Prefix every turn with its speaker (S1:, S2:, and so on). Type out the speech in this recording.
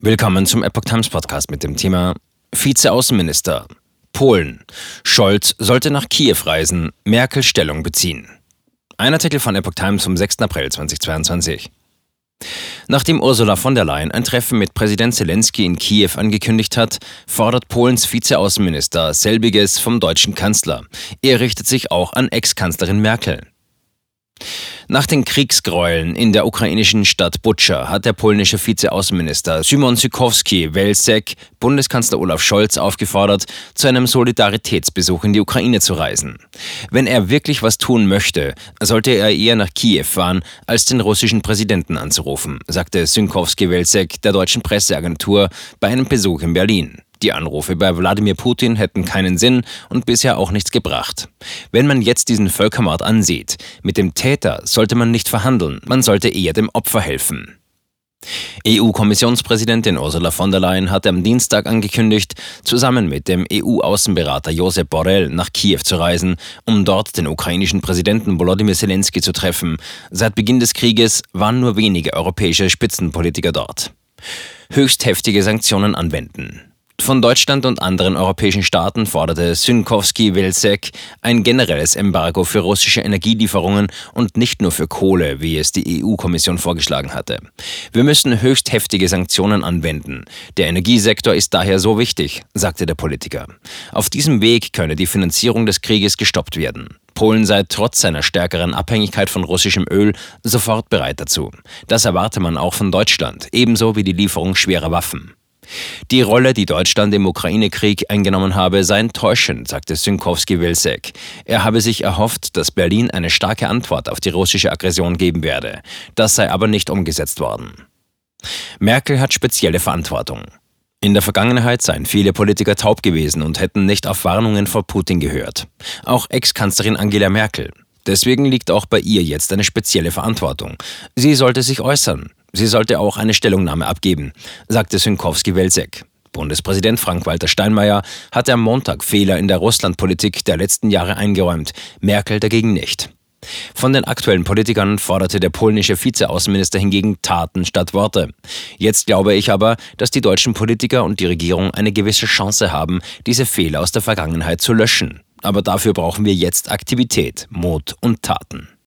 S1: Willkommen zum Epoch Times Podcast mit dem Thema Vizeaußenminister. Polen. Scholz sollte nach Kiew reisen, Merkel Stellung beziehen. Ein Artikel von Epoch Times vom 6. April 2022. Nachdem Ursula von der Leyen ein Treffen mit Präsident Zelensky in Kiew angekündigt hat, fordert Polens Vizeaußenminister selbiges vom deutschen Kanzler. Er richtet sich auch an Ex-Kanzlerin Merkel. Nach den Kriegsgräueln in der ukrainischen Stadt Butscha hat der polnische Vizeaußenminister Szymon Sykowski-Welzek Bundeskanzler Olaf Scholz aufgefordert, zu einem Solidaritätsbesuch in die Ukraine zu reisen. Wenn er wirklich was tun möchte, sollte er eher nach Kiew fahren, als den russischen Präsidenten anzurufen, sagte Sykowski-Welzek der deutschen Presseagentur bei einem Besuch in Berlin. Die Anrufe bei Wladimir Putin hätten keinen Sinn und bisher auch nichts gebracht. Wenn man jetzt diesen Völkermord ansieht, mit dem Täter sollte man nicht verhandeln, man sollte eher dem Opfer helfen. EU-Kommissionspräsidentin Ursula von der Leyen hat am Dienstag angekündigt, zusammen mit dem EU-Außenberater Josep Borrell nach Kiew zu reisen, um dort den ukrainischen Präsidenten Volodymyr Zelensky zu treffen. Seit Beginn des Krieges waren nur wenige europäische Spitzenpolitiker dort. Höchst heftige Sanktionen anwenden. Von Deutschland und anderen europäischen Staaten forderte Synkowski-Wilczek ein generelles Embargo für russische Energielieferungen und nicht nur für Kohle, wie es die EU-Kommission vorgeschlagen hatte. Wir müssen höchst heftige Sanktionen anwenden. Der Energiesektor ist daher so wichtig, sagte der Politiker. Auf diesem Weg könne die Finanzierung des Krieges gestoppt werden. Polen sei trotz seiner stärkeren Abhängigkeit von russischem Öl sofort bereit dazu. Das erwarte man auch von Deutschland, ebenso wie die Lieferung schwerer Waffen. Die Rolle, die Deutschland im Ukraine-Krieg eingenommen habe, sei enttäuschend, sagte Synkowski-Wilczek. Er habe sich erhofft, dass Berlin eine starke Antwort auf die russische Aggression geben werde. Das sei aber nicht umgesetzt worden. Merkel hat spezielle Verantwortung. In der Vergangenheit seien viele Politiker taub gewesen und hätten nicht auf Warnungen vor Putin gehört. Auch Ex-Kanzlerin Angela Merkel. Deswegen liegt auch bei ihr jetzt eine spezielle Verantwortung. Sie sollte sich äußern. Sie sollte auch eine Stellungnahme abgeben, sagte Synkowski-Welzek. Bundespräsident Frank-Walter Steinmeier hat am Montag Fehler in der Russlandpolitik der letzten Jahre eingeräumt, Merkel dagegen nicht. Von den aktuellen Politikern forderte der polnische Vizeaußenminister hingegen Taten statt Worte. Jetzt glaube ich aber, dass die deutschen Politiker und die Regierung eine gewisse Chance haben, diese Fehler aus der Vergangenheit zu löschen. Aber dafür brauchen wir jetzt Aktivität, Mut und Taten.